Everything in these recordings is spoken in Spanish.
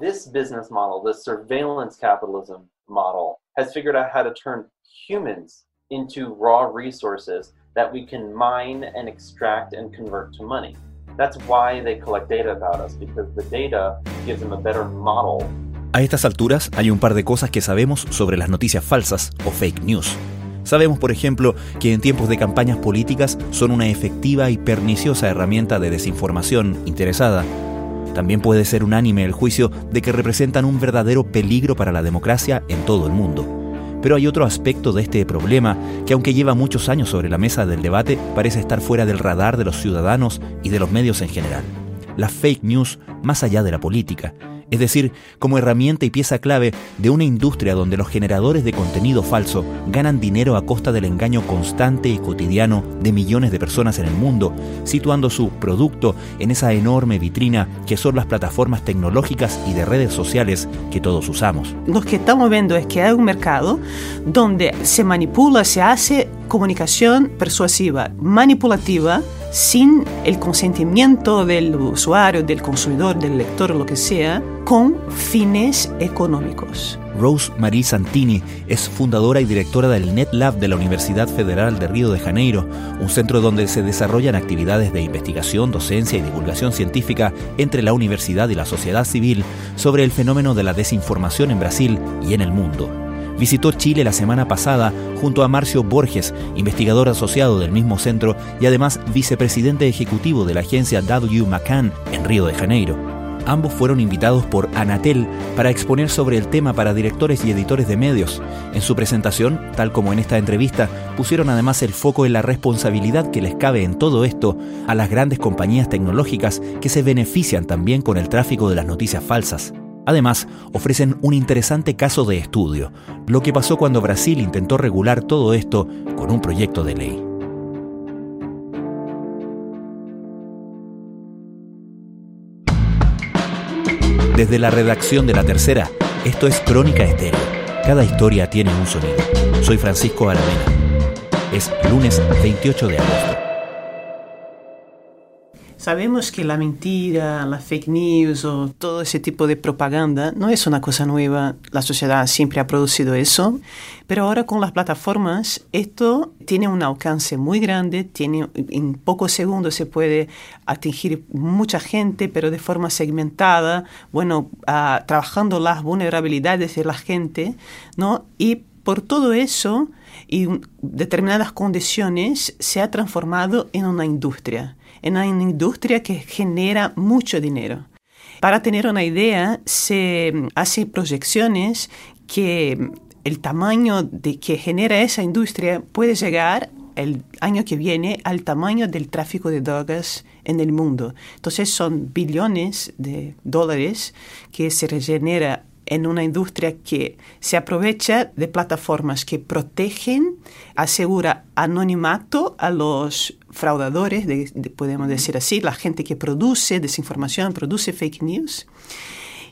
This business model, this surveillance capitalism model, has figured out how to turn humans into raw resources that we can mine and extract and convert to money. That's why they collect data about us, because the data gives them a better model. A estas alturas hay un par de cosas que sabemos sobre las noticias falsas o fake news. Sabemos, por ejemplo, que en tiempos de campañas políticas son una efectiva y perniciosa herramienta de desinformación interesada. También puede ser unánime el juicio de que representan un verdadero peligro para la democracia en todo el mundo. Pero hay otro aspecto de este problema que aunque lleva muchos años sobre la mesa del debate, parece estar fuera del radar de los ciudadanos y de los medios en general. La fake news más allá de la política es decir, como herramienta y pieza clave de una industria donde los generadores de contenido falso ganan dinero a costa del engaño constante y cotidiano de millones de personas en el mundo, situando su producto en esa enorme vitrina que son las plataformas tecnológicas y de redes sociales que todos usamos. Lo que estamos viendo es que hay un mercado donde se manipula, se hace comunicación persuasiva, manipulativa, sin el consentimiento del usuario, del consumidor, del lector, lo que sea, con fines económicos. Rose Marie Santini es fundadora y directora del NetLab de la Universidad Federal de Río de Janeiro, un centro donde se desarrollan actividades de investigación, docencia y divulgación científica entre la universidad y la sociedad civil sobre el fenómeno de la desinformación en Brasil y en el mundo visitó Chile la semana pasada junto a Marcio Borges, investigador asociado del mismo centro y además vicepresidente ejecutivo de la agencia W. McCann en Río de Janeiro. Ambos fueron invitados por Anatel para exponer sobre el tema para directores y editores de medios. En su presentación, tal como en esta entrevista, pusieron además el foco en la responsabilidad que les cabe en todo esto a las grandes compañías tecnológicas que se benefician también con el tráfico de las noticias falsas. Además, ofrecen un interesante caso de estudio, lo que pasó cuando Brasil intentó regular todo esto con un proyecto de ley. Desde la redacción de La Tercera, esto es Crónica Estéreo. Cada historia tiene un sonido. Soy Francisco Aravena. Es lunes 28 de agosto. Sabemos que la mentira, la fake news o todo ese tipo de propaganda no es una cosa nueva. La sociedad siempre ha producido eso. Pero ahora con las plataformas esto tiene un alcance muy grande. Tiene, en pocos segundos se puede atingir mucha gente, pero de forma segmentada. Bueno, uh, trabajando las vulnerabilidades de la gente, ¿no? Y por todo eso y determinadas condiciones se ha transformado en una industria en una industria que genera mucho dinero. Para tener una idea, se hace proyecciones que el tamaño de que genera esa industria puede llegar el año que viene al tamaño del tráfico de drogas en el mundo. Entonces son billones de dólares que se regenera en una industria que se aprovecha de plataformas que protegen, asegura anonimato a los fraudadores, podemos decir así, la gente que produce desinformación, produce fake news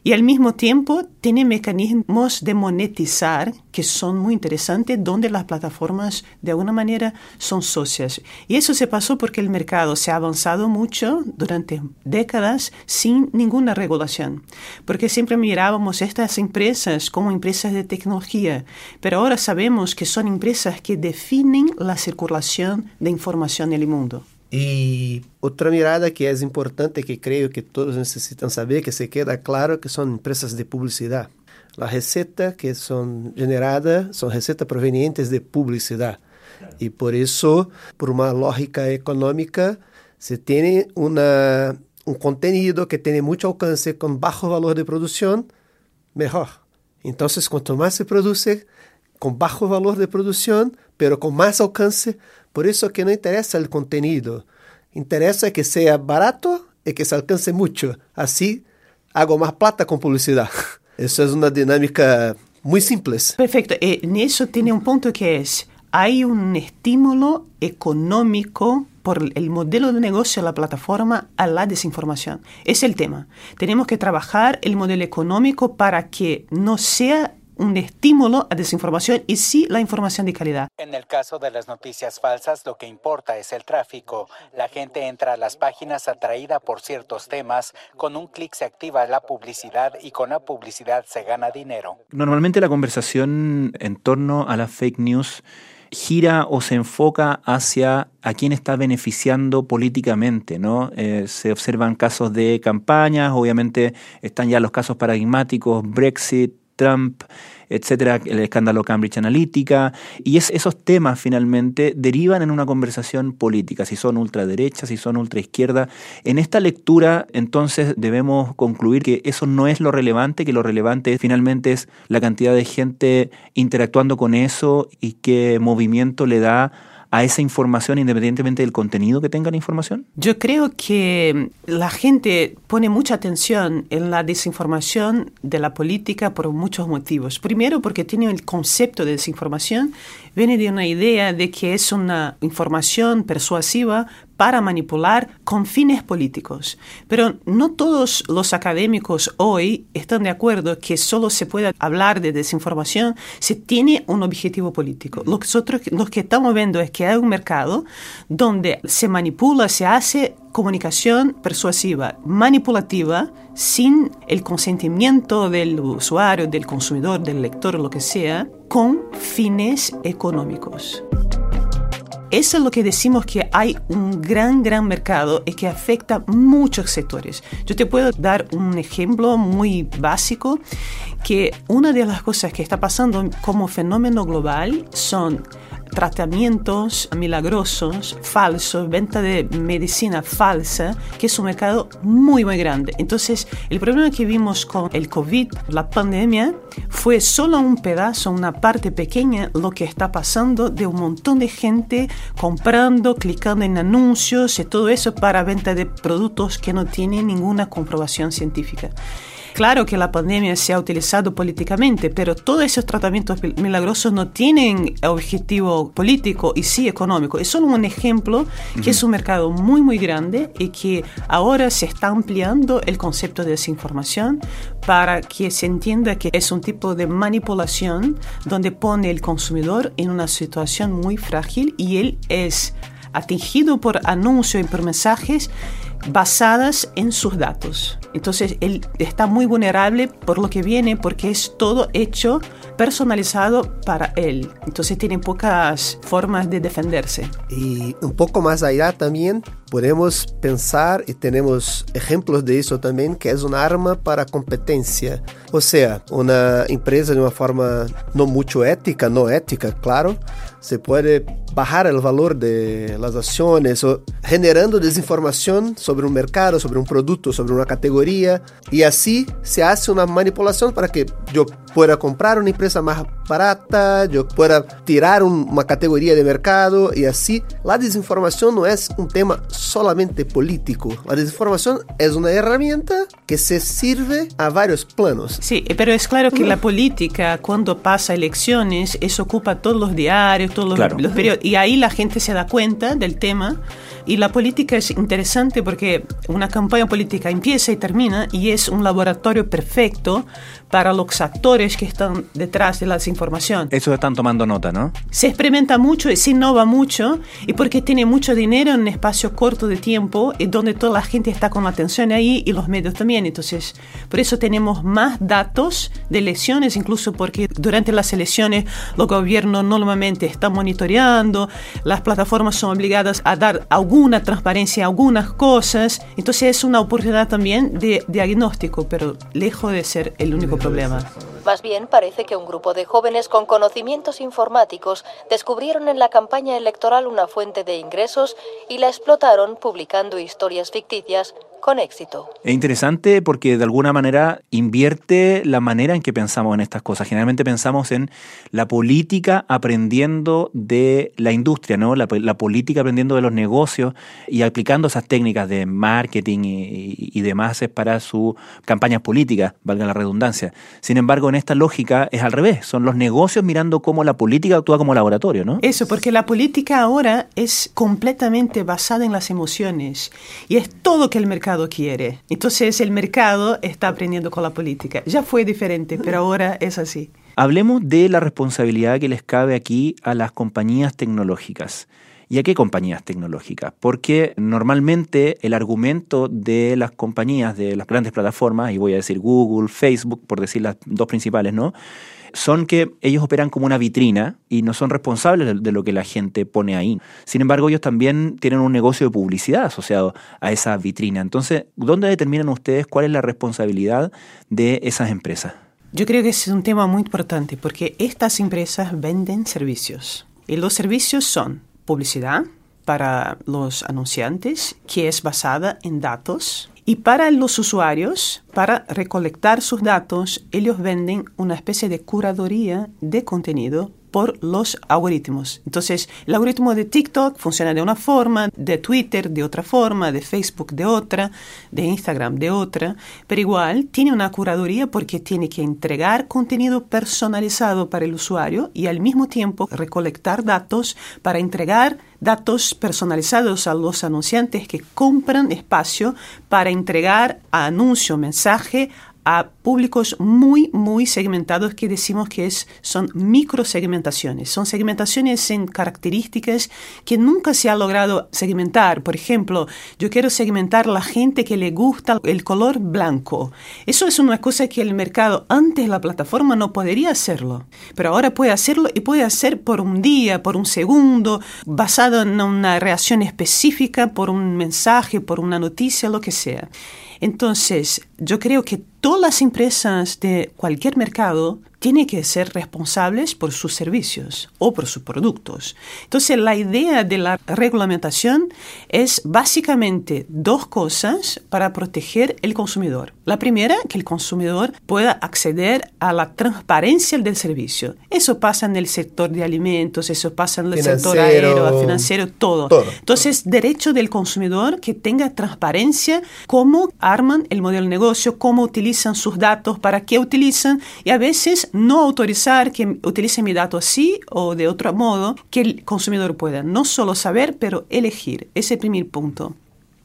y al mismo tiempo tiene mecanismos de monetizar que son muy interesantes, donde las plataformas de alguna manera son socias. Y eso se pasó porque el mercado se ha avanzado mucho durante décadas sin ninguna regulación, porque siempre mirábamos estas empresas como empresas de tecnología, pero ahora sabemos que son empresas que definen la circulación de información en el mundo. E outra mirada que é importante, que creio que todos necessitam saber, que se queda claro, que são empresas de publicidade. A receita que são generadas são receitas provenientes de publicidade. E por isso, por uma lógica econômica, se tem uma, um conteúdo que tem muito alcance com baixo valor de produção, melhor. Então, quanto mais se produz, com baixo valor de produção, pero com mais alcance, por eso que no interesa el contenido, interesa que sea barato y que se alcance mucho. Así hago más plata con publicidad. Eso es una dinámica muy simple. Perfecto. Eh, en eso tiene un punto que es, hay un estímulo económico por el modelo de negocio de la plataforma a la desinformación. Es el tema. Tenemos que trabajar el modelo económico para que no sea un estímulo a desinformación y sí la información de calidad. En el caso de las noticias falsas, lo que importa es el tráfico. La gente entra a las páginas atraída por ciertos temas, con un clic se activa la publicidad y con la publicidad se gana dinero. Normalmente la conversación en torno a las fake news gira o se enfoca hacia a quién está beneficiando políticamente, ¿no? Eh, se observan casos de campañas, obviamente están ya los casos paradigmáticos, Brexit, Trump, etcétera, el escándalo Cambridge Analytica, y esos temas finalmente derivan en una conversación política, si son ultraderecha, si son ultraizquierda. En esta lectura, entonces, debemos concluir que eso no es lo relevante, que lo relevante finalmente es la cantidad de gente interactuando con eso y qué movimiento le da a esa información independientemente del contenido que tenga la información? Yo creo que la gente pone mucha atención en la desinformación de la política por muchos motivos. Primero porque tiene el concepto de desinformación, viene de una idea de que es una información persuasiva para manipular con fines políticos. Pero no todos los académicos hoy están de acuerdo que solo se puede hablar de desinformación si tiene un objetivo político. Nosotros lo que estamos viendo es que hay un mercado donde se manipula, se hace comunicación persuasiva, manipulativa, sin el consentimiento del usuario, del consumidor, del lector, lo que sea, con fines económicos. Eso es lo que decimos que hay un gran, gran mercado y que afecta muchos sectores. Yo te puedo dar un ejemplo muy básico, que una de las cosas que está pasando como fenómeno global son tratamientos milagrosos, falsos, venta de medicina falsa, que es un mercado muy, muy grande. Entonces, el problema que vimos con el COVID, la pandemia, fue solo un pedazo, una parte pequeña, lo que está pasando de un montón de gente comprando, clicando en anuncios y todo eso para venta de productos que no tienen ninguna comprobación científica. Claro que la pandemia se ha utilizado políticamente, pero todos esos tratamientos milagrosos no tienen objetivo político y sí económico. Es solo un ejemplo que es un mercado muy, muy grande y que ahora se está ampliando el concepto de desinformación para que se entienda que es un tipo de manipulación donde pone el consumidor en una situación muy frágil y él es atingido por anuncios y por mensajes basadas en sus datos. Entonces él está muy vulnerable por lo que viene porque es todo hecho personalizado para él. Entonces tiene pocas formas de defenderse. Y un poco más allá también podemos pensar y tenemos ejemplos de eso también que es una arma para competencia. O sea, una empresa de una forma no mucho ética, no ética, claro, se puede bajar el valor de las acciones o generando desinformación sobre un mercado, sobre un producto, sobre una categoría y así se hace una manipulación para que yo pueda comprar una empresa más barata, yo pueda tirar un, una categoría de mercado y así la desinformación no es un tema solamente político. La desinformación es una herramienta que se sirve a varios planos. Sí, pero es claro que la política cuando pasa elecciones, eso ocupa todos los diarios, todos los, los periodos y ahí la gente se da cuenta del tema y la política es interesante porque una campaña política empieza y termina y es un laboratorio perfecto para los actores que están detrás de la desinformación. Eso están tomando nota, ¿no? Se experimenta mucho y se innova mucho y porque tiene mucho dinero en un espacio corto de tiempo y donde toda la gente está con atención ahí y los medios también. Entonces, por eso tenemos más datos de elecciones, incluso porque durante las elecciones los gobiernos normalmente están monitoreando, las plataformas son obligadas a dar algún una transparencia en algunas cosas. Entonces es una oportunidad también de diagnóstico, pero lejos de ser el único problema. Más bien parece que un grupo de jóvenes con conocimientos informáticos descubrieron en la campaña electoral una fuente de ingresos y la explotaron publicando historias ficticias con éxito. Es interesante porque de alguna manera invierte la manera en que pensamos en estas cosas. Generalmente pensamos en la política aprendiendo de la industria, ¿no? La, política aprendiendo de los negocios y aplicando esas técnicas de marketing y, y demás para sus campañas políticas, valga la redundancia. Sin embargo, en esta lógica es al revés. Son los negocios mirando cómo la política actúa como laboratorio, ¿no? Eso, porque la política ahora es completamente basada en las emociones y es todo que el mercado quiere. Entonces el mercado está aprendiendo con la política. Ya fue diferente, pero ahora es así. Hablemos de la responsabilidad que les cabe aquí a las compañías tecnológicas. ¿Y a qué compañías tecnológicas? Porque normalmente el argumento de las compañías, de las grandes plataformas, y voy a decir Google, Facebook, por decir las dos principales, ¿no? son que ellos operan como una vitrina y no son responsables de lo que la gente pone ahí. Sin embargo, ellos también tienen un negocio de publicidad asociado a esa vitrina. Entonces, ¿dónde determinan ustedes cuál es la responsabilidad de esas empresas? Yo creo que es un tema muy importante porque estas empresas venden servicios y los servicios son publicidad para los anunciantes que es basada en datos. Y para los usuarios, para recolectar sus datos, ellos venden una especie de curaduría de contenido por los algoritmos. Entonces, el algoritmo de TikTok funciona de una forma, de Twitter de otra forma, de Facebook de otra, de Instagram de otra, pero igual tiene una curaduría porque tiene que entregar contenido personalizado para el usuario y al mismo tiempo recolectar datos para entregar datos personalizados a los anunciantes que compran espacio para entregar anuncio, mensaje a públicos muy, muy segmentados que decimos que es, son microsegmentaciones. Son segmentaciones en características que nunca se ha logrado segmentar. Por ejemplo, yo quiero segmentar la gente que le gusta el color blanco. Eso es una cosa que el mercado antes la plataforma no podría hacerlo. Pero ahora puede hacerlo y puede hacer por un día, por un segundo, basado en una reacción específica, por un mensaje, por una noticia, lo que sea. Entonces, yo creo que todas las empresas de cualquier mercado tienen que ser responsables por sus servicios o por sus productos. Entonces, la idea de la regulamentación es básicamente dos cosas para proteger el consumidor. La primera, que el consumidor pueda acceder a la transparencia del servicio. Eso pasa en el sector de alimentos, eso pasa en el sector aéreo, financiero, todo. todo. Entonces, derecho del consumidor que tenga transparencia, cómo arman el modelo de negocio, cómo utilizan sus datos, para qué utilizan y a veces no autorizar que utilice mi dato así o de otro modo, que el consumidor pueda no solo saber, pero elegir. Ese primer punto.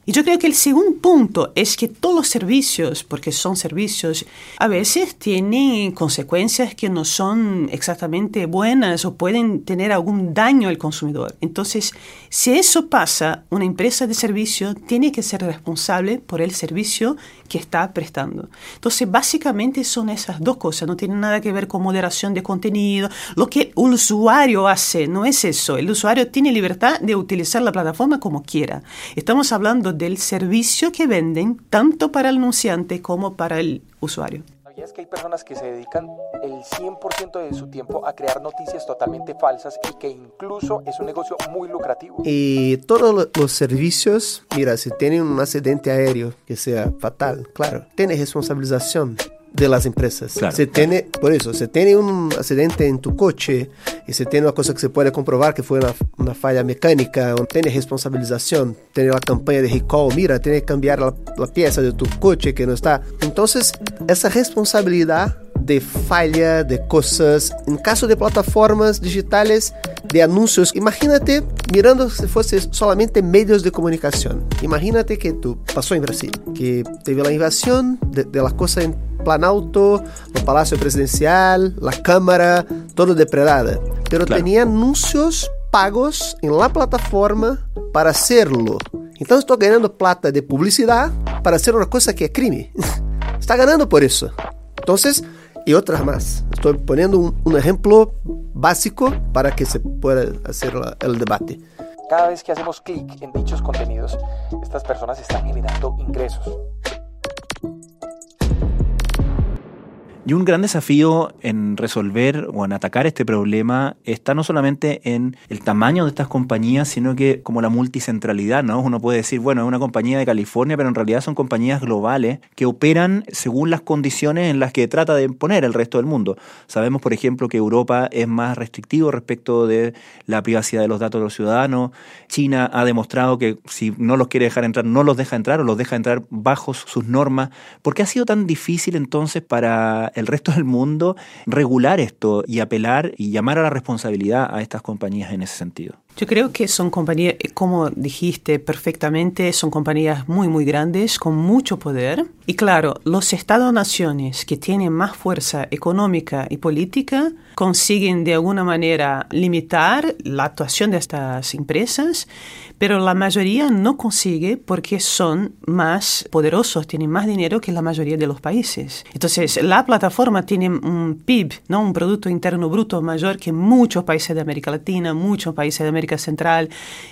Y yo creo que el segundo punto es que todos los servicios, porque son servicios, a veces tienen consecuencias que no son exactamente buenas o pueden tener algún daño al consumidor. Entonces, si eso pasa, una empresa de servicio tiene que ser responsable por el servicio que está prestando. Entonces, básicamente son esas dos cosas, no tienen nada que ver con moderación de contenido. Lo que el usuario hace no es eso. El usuario tiene libertad de utilizar la plataforma como quiera. Estamos hablando del servicio que venden tanto para el anunciante como para el usuario. ¿Sabías que hay personas que se dedican el 100% de su tiempo a crear noticias totalmente falsas y que incluso es un negocio muy lucrativo? Y todos los servicios, mira, si tienen un accidente aéreo que sea fatal, claro, tiene responsabilización de las empresas. Se tiene, por eso, se tiene un accidente en tu coche y se tiene una cosa que se puede comprobar que fue una, una falla mecánica, tiene responsabilización, tiene la campaña de recall, mira, tiene que cambiar la, la pieza de tu coche que no está. Entonces, esa responsabilidad de falla, de cosas. En caso de plataformas digitales, de anuncios, imagínate mirando si fuese solamente medios de comunicación. Imagínate que tú pasó en Brasil, que teve la invasión de, de las cosas en Planalto, el Palacio Presidencial, la Cámara, todo depredada. Pero claro. tenía anuncios pagos en la plataforma para hacerlo. Então estou ganhando plata de publicidade para fazer uma coisa que é crime. Está ganhando por isso. Então, y otras más. Estoy poniendo un, un, ejemplo básico para que se pueda hacer la, el debate. Cada vez que hacemos clic en dichos contenidos, estas personas están generando ingresos. Y un gran desafío en resolver o en atacar este problema está no solamente en el tamaño de estas compañías, sino que como la multicentralidad, ¿no? Uno puede decir, bueno, es una compañía de California, pero en realidad son compañías globales que operan según las condiciones en las que trata de poner el resto del mundo. Sabemos, por ejemplo, que Europa es más restrictivo respecto de la privacidad de los datos de los ciudadanos. China ha demostrado que si no los quiere dejar entrar, no los deja entrar o los deja entrar bajo sus normas. ¿Por qué ha sido tan difícil entonces para el resto del mundo regular esto y apelar y llamar a la responsabilidad a estas compañías en ese sentido? Yo creo que son compañías, como dijiste perfectamente, son compañías muy, muy grandes, con mucho poder. Y claro, los Estados-naciones que tienen más fuerza económica y política consiguen de alguna manera limitar la actuación de estas empresas, pero la mayoría no consigue porque son más poderosos, tienen más dinero que la mayoría de los países. Entonces, la plataforma tiene un PIB, ¿no? un Producto Interno Bruto mayor que muchos países de América Latina, muchos países de América Central.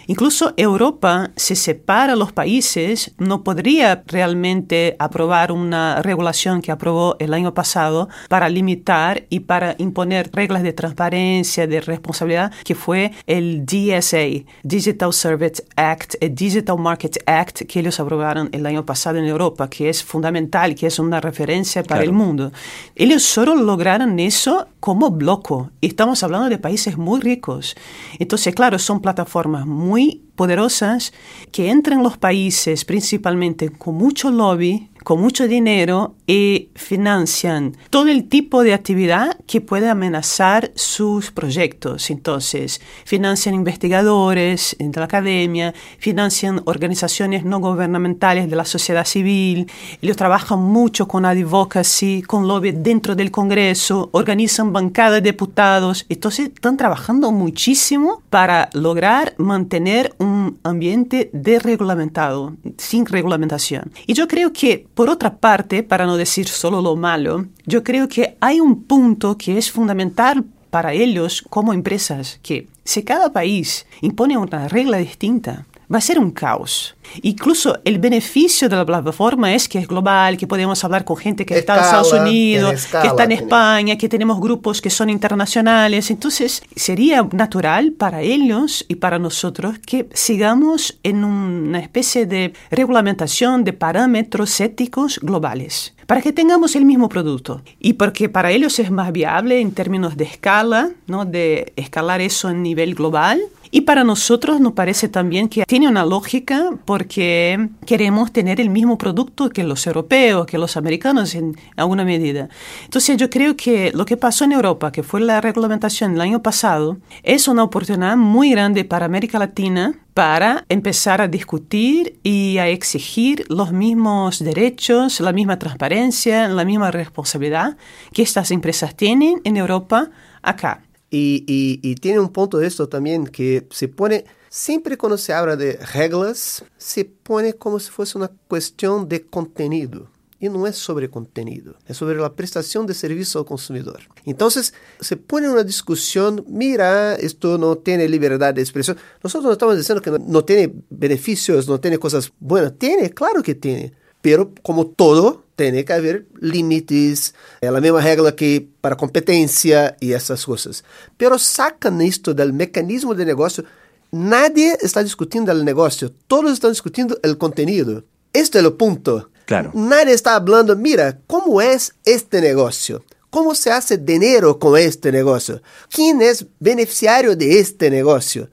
Incluso Europa se separa los países, no podría realmente aprobar una regulación que aprobó el año pasado para limitar y para imponer reglas de transparencia, de responsabilidad, que fue el DSA, Digital Service Act, el Digital Market Act, que ellos aprobaron el año pasado en Europa, que es fundamental, que es una referencia para el mundo. Ellos solo lograron eso como bloco. Estamos hablando de países muy ricos. Entonces, claro, son plataformas muy poderosas que entran en los países principalmente con mucho lobby, con mucho dinero y financian todo el tipo de actividad que puede amenazar sus proyectos. Entonces, financian investigadores de la academia, financian organizaciones no gubernamentales de la sociedad civil, ellos trabajan mucho con advocacy, con lobby dentro del Congreso, organizan bancadas de diputados, entonces están trabajando muchísimo para lograr mantener un ambiente desregulamentado, sin regulamentación. Y yo creo que, por otra parte, para no decir solo lo malo, yo creo que hay un punto que es fundamental para ellos como empresas, que si cada país impone una regla distinta, va a ser un caos. Incluso el beneficio de la plataforma es que es global, que podemos hablar con gente que está en Estados Unidos, que está en España, que tenemos grupos que son internacionales. Entonces, sería natural para ellos y para nosotros que sigamos en una especie de regulamentación de parámetros éticos globales para que tengamos el mismo producto y porque para ellos es más viable en términos de escala, ¿no? de escalar eso a nivel global y para nosotros nos parece también que tiene una lógica porque queremos tener el mismo producto que los europeos, que los americanos en alguna medida. Entonces yo creo que lo que pasó en Europa, que fue la reglamentación el año pasado, es una oportunidad muy grande para América Latina para empezar a discutir y a exigir los mismos derechos, la misma transparencia, la misma responsabilidad que estas empresas tienen en Europa acá. Y, tiene un punto de esto también que se pone, siempre cuando se habla de reglas, se pone como si fuese una cuestión de contenido. Y no es sobre contenido, es sobre la prestación de servicio al consumidor. Entonces, se pone una discusión, mira, esto no tiene libertad de expresión. Nosotros no estamos diciendo que no, no tiene beneficios, no tiene cosas buenas. Tiene, claro que tiene. Pero como todo, tiene que haber límites, é a mesma regra que para competência e essas coisas. Pero sacan esto del mecanismo de negócio. Nadie está discutindo el negócio, todos estão discutindo el contenido. Este é o ponto. Claro. Nadie está hablando, mira, como é este negócio? Como se hace dinheiro com este negócio? Quem é beneficiário de este negócio?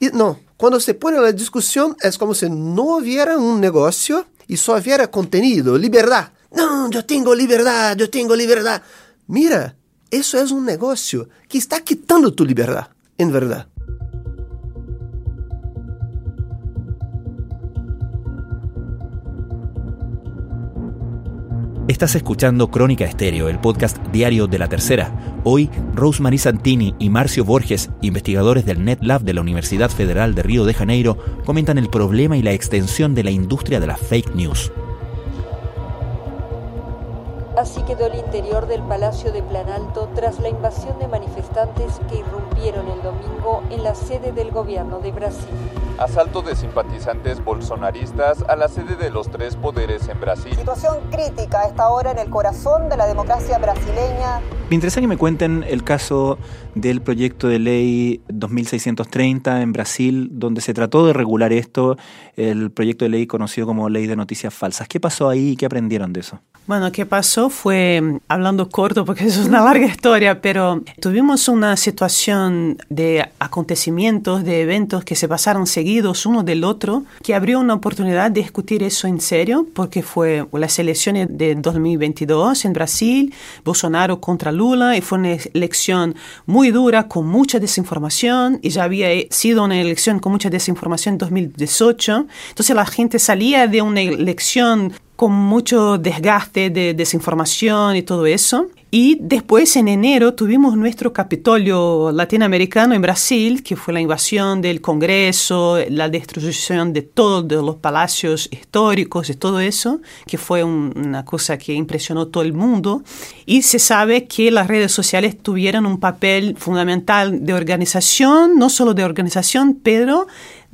E não, quando se põe na discussão, é como se não houvesse um negócio e só hubiera contenido, liberdade. No, yo tengo libertad, yo tengo libertad. Mira, eso es un negocio que está quitando tu libertad, en verdad. Estás escuchando Crónica Estéreo, el podcast diario de la tercera. Hoy, Rosemary Santini y Marcio Borges, investigadores del NetLab de la Universidad Federal de Río de Janeiro, comentan el problema y la extensión de la industria de la fake news. Así quedó el interior del Palacio de Planalto tras la invasión de manifestantes que irrumpieron el domingo en la sede del gobierno de Brasil. Asalto de simpatizantes bolsonaristas a la sede de los tres poderes en Brasil. Situación crítica a esta hora en el corazón de la democracia brasileña. Me interesa que me cuenten el caso del proyecto de ley 2630 en Brasil, donde se trató de regular esto, el proyecto de ley conocido como Ley de Noticias Falsas. ¿Qué pasó ahí y qué aprendieron de eso? Bueno, ¿qué pasó? fue, hablando corto porque eso es una larga historia, pero tuvimos una situación de acontecimientos, de eventos que se pasaron seguidos uno del otro, que abrió una oportunidad de discutir eso en serio, porque fue las elecciones de 2022 en Brasil, Bolsonaro contra Lula, y fue una elección muy dura, con mucha desinformación, y ya había sido una elección con mucha desinformación en 2018. Entonces la gente salía de una elección con mucho desgaste de desinformación y todo eso. Y después en enero tuvimos nuestro Capitolio latinoamericano en Brasil, que fue la invasión del Congreso, la destrucción de todos los palacios históricos y todo eso, que fue una cosa que impresionó todo el mundo. Y se sabe que las redes sociales tuvieron un papel fundamental de organización, no solo de organización, pero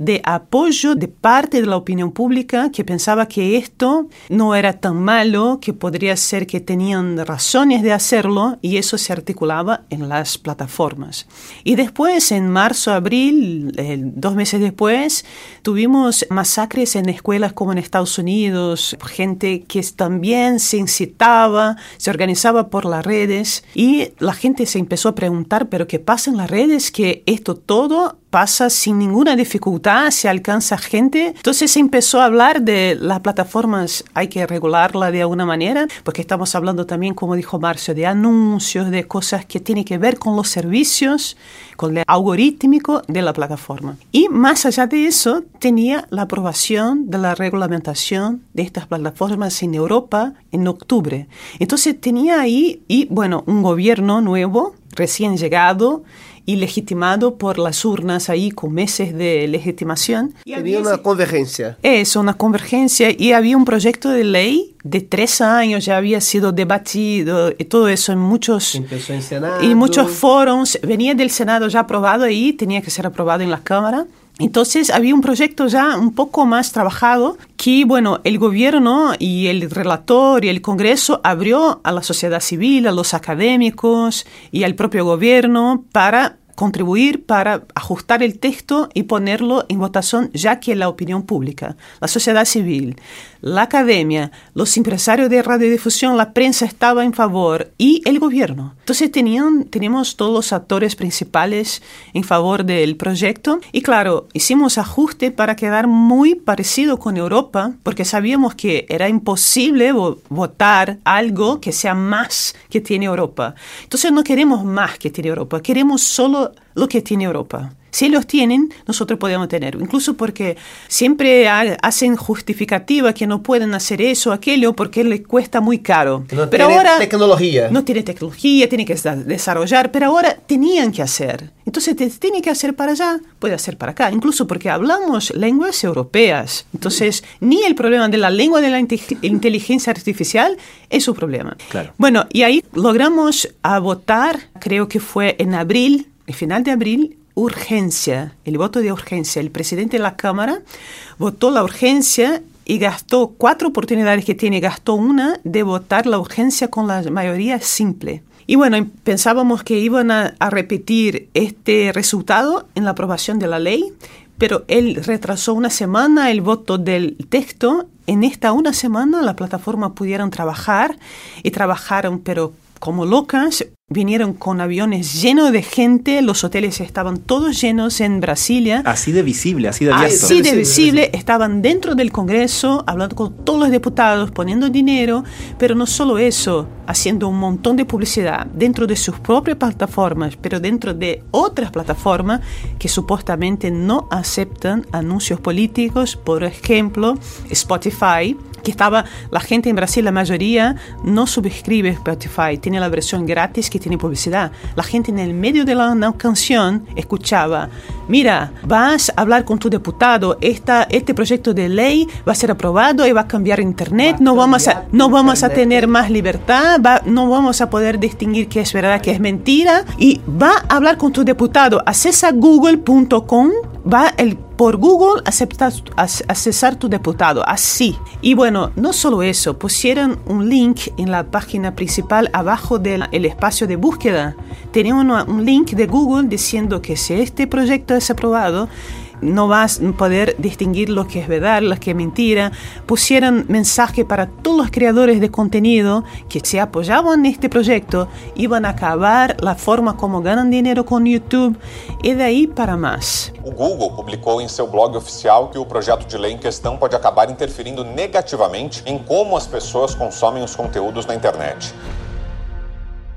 de apoyo de parte de la opinión pública que pensaba que esto no era tan malo, que podría ser que tenían razones de hacerlo y eso se articulaba en las plataformas. Y después, en marzo, abril, dos meses después, tuvimos masacres en escuelas como en Estados Unidos, gente que también se incitaba, se organizaba por las redes y la gente se empezó a preguntar, pero ¿qué pasa en las redes? Que esto todo pasa sin ninguna dificultad, se alcanza gente. Entonces se empezó a hablar de las plataformas, hay que regularla de alguna manera, porque estamos hablando también, como dijo Marcio, de anuncios, de cosas que tienen que ver con los servicios, con el algorítmico de la plataforma. Y más allá de eso, tenía la aprobación de la regulamentación de estas plataformas en Europa en octubre. Entonces tenía ahí, y bueno, un gobierno nuevo, recién llegado, y legitimado por las urnas ahí con meses de legitimación. Y había una convergencia. Eso, una convergencia y había un proyecto de ley de tres años, ya había sido debatido y todo eso en muchos, Empezó en Senado. y muchos foros, venía del Senado ya aprobado ahí, tenía que ser aprobado en la Cámara. Entonces había un proyecto ya un poco más trabajado que, bueno, el gobierno y el relator y el Congreso abrió a la sociedad civil, a los académicos y al propio gobierno para contribuir para ajustar el texto y ponerlo en votación, ya que la opinión pública, la sociedad civil, la academia, los empresarios de radiodifusión, la prensa estaba en favor y el gobierno. Entonces tenían, teníamos todos los actores principales en favor del proyecto y claro, hicimos ajuste para quedar muy parecido con Europa porque sabíamos que era imposible votar algo que sea más que tiene Europa. Entonces no queremos más que tiene Europa, queremos solo lo que tiene Europa. Si ellos tienen, nosotros podemos tener. Incluso porque siempre hacen justificativa que no pueden hacer eso aquello porque les cuesta muy caro. No pero tiene ahora tecnología. no tiene tecnología, tiene que desarrollar, pero ahora tenían que hacer. Entonces, tiene que hacer para allá, puede hacer para acá. Incluso porque hablamos lenguas europeas. Entonces, ni el problema de la lengua de la inteligencia artificial es su problema. Claro. Bueno, y ahí logramos a votar, creo que fue en abril, el final de abril, urgencia, el voto de urgencia. El presidente de la Cámara votó la urgencia y gastó cuatro oportunidades que tiene, gastó una de votar la urgencia con la mayoría simple. Y bueno, pensábamos que iban a, a repetir este resultado en la aprobación de la ley, pero él retrasó una semana el voto del texto. En esta una semana la plataforma pudieron trabajar y trabajaron, pero como locas, vinieron con aviones llenos de gente, los hoteles estaban todos llenos en Brasilia. Así de visible, así de abierto. Así de visible, estaban dentro del Congreso, hablando con todos los diputados, poniendo dinero, pero no solo eso, haciendo un montón de publicidad dentro de sus propias plataformas, pero dentro de otras plataformas que supuestamente no aceptan anuncios políticos, por ejemplo, Spotify que estaba la gente en Brasil, la mayoría no suscribe Spotify, tiene la versión gratis que tiene publicidad. La gente en el medio de la canción escuchaba, mira, vas a hablar con tu diputado, esta, este proyecto de ley va a ser aprobado y va a cambiar Internet, no vamos a, no vamos a tener más libertad, va, no vamos a poder distinguir qué es verdad, qué es mentira, y va a hablar con tu diputado, accesa google.com, va el por Google aceptar, accesar tu diputado, así. Y bueno, no solo eso, pusieron un link en la página principal abajo del espacio de búsqueda. Tenían un link de Google diciendo que si este proyecto es aprobado, no vas a poder distinguir lo que es verdad, lo que es mentira. Pusieron mensaje para todos los creadores de contenido que se apoyaban en este proyecto, iban a acabar la forma como ganan dinero con YouTube y de ahí para más. O Google publicou em seu blog oficial que o projeto de lei em questão pode acabar interferindo negativamente em como as pessoas consomem os conteúdos na internet.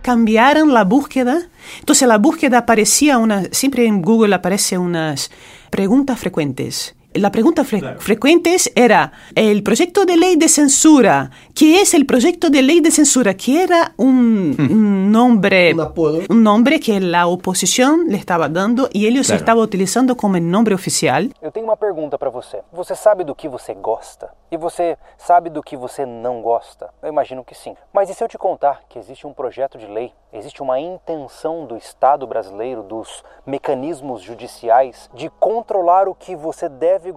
Cambiaron la búsqueda. Entonces la búsqueda aparecía una, siempre en Google aparece unas preguntas frecuentes la pregunta fre frecuentes era el proyecto de ley de censura. ¿Qué es el proyecto de ley de censura? Que era un, hmm. un nombre, un, un, nombre que la oposición le estaba dando y ellos claro. estaba utilizando como el nombre oficial. Eu tenho uma pergunta para você. Você sabe do que você gosta? E você sabe do que você não gosta? Eu imagino que sim. Mas e se eu te contar que existe um projeto de lei, existe uma intenção do Estado brasileiro, dos mecanismos judiciais de controlar o que você deve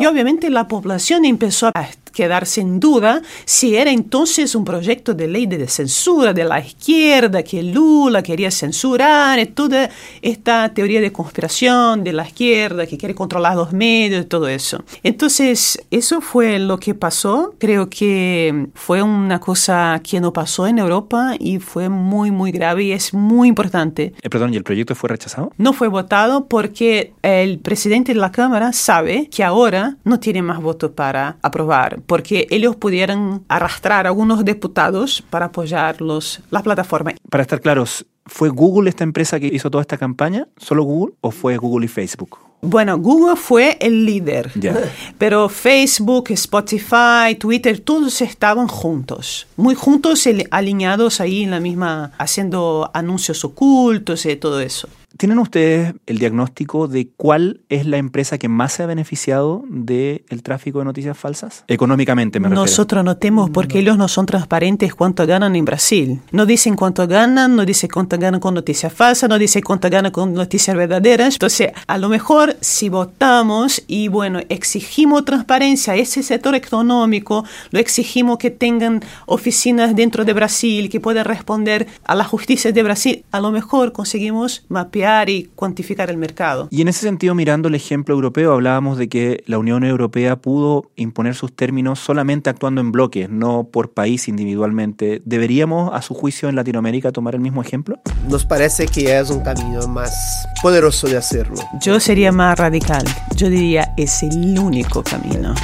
Y obviamente la población empezó a quedarse en duda si era entonces un proyecto de ley de censura de la izquierda, que Lula quería censurar, toda esta teoría de conspiración de la izquierda que quiere controlar los medios y todo eso. Entonces, eso fue lo que pasó. Creo que fue una cosa que no pasó en Europa y fue muy, muy grave y es muy importante. Eh, perdón, ¿y el proyecto fue rechazado? No fue votado porque el presidente de la Cámara sabe que ahora no tiene más votos para aprobar porque ellos pudieran arrastrar a algunos diputados para apoyar los, la plataforma. Para estar claros, ¿fue Google esta empresa que hizo toda esta campaña? ¿Solo Google o fue Google y Facebook? Bueno, Google fue el líder, pero Facebook, Spotify, Twitter, todos estaban juntos, muy juntos, alineados ahí en la misma, haciendo anuncios ocultos y todo eso. ¿Tienen ustedes el diagnóstico de cuál es la empresa que más se ha beneficiado del tráfico de noticias falsas? Económicamente, me refiero. Nosotros no tenemos porque ellos no son transparentes cuánto ganan en Brasil. No dicen cuánto ganan, no dicen cuánto ganan con noticias falsas, no dicen cuánto ganan con noticias verdaderas. Entonces, a lo mejor si votamos y, bueno, exigimos transparencia a ese sector económico, lo exigimos que tengan oficinas dentro de Brasil, que puedan responder a la justicia de Brasil, a lo mejor conseguimos mapear y cuantificar el mercado. Y en ese sentido, mirando el ejemplo europeo, hablábamos de que la Unión Europea pudo imponer sus términos solamente actuando en bloques, no por país individualmente. ¿Deberíamos, a su juicio, en Latinoamérica tomar el mismo ejemplo? Nos parece que es un camino más poderoso de hacerlo. Yo sería más radical. Yo diría, es el único camino.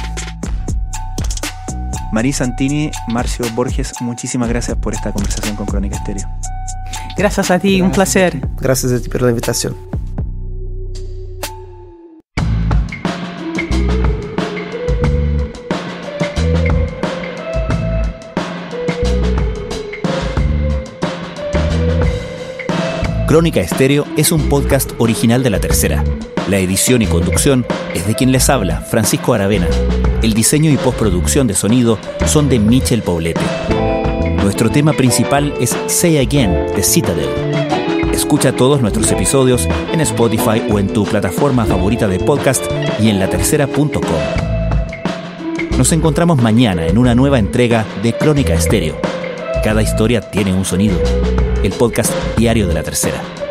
Marí Santini, Marcio Borges, muchísimas gracias por esta conversación con Crónica Estéreo. Gracias a ti, un placer. Gracias a ti por la invitación. Crónica Estéreo es un podcast original de La Tercera. La edición y conducción es de quien les habla, Francisco Aravena. El diseño y postproducción de sonido son de Michel Poblete. Nuestro tema principal es Say Again de Citadel. Escucha todos nuestros episodios en Spotify o en tu plataforma favorita de podcast y en latercera.com. Nos encontramos mañana en una nueva entrega de Crónica Estéreo. Cada historia tiene un sonido. El podcast diario de la tercera.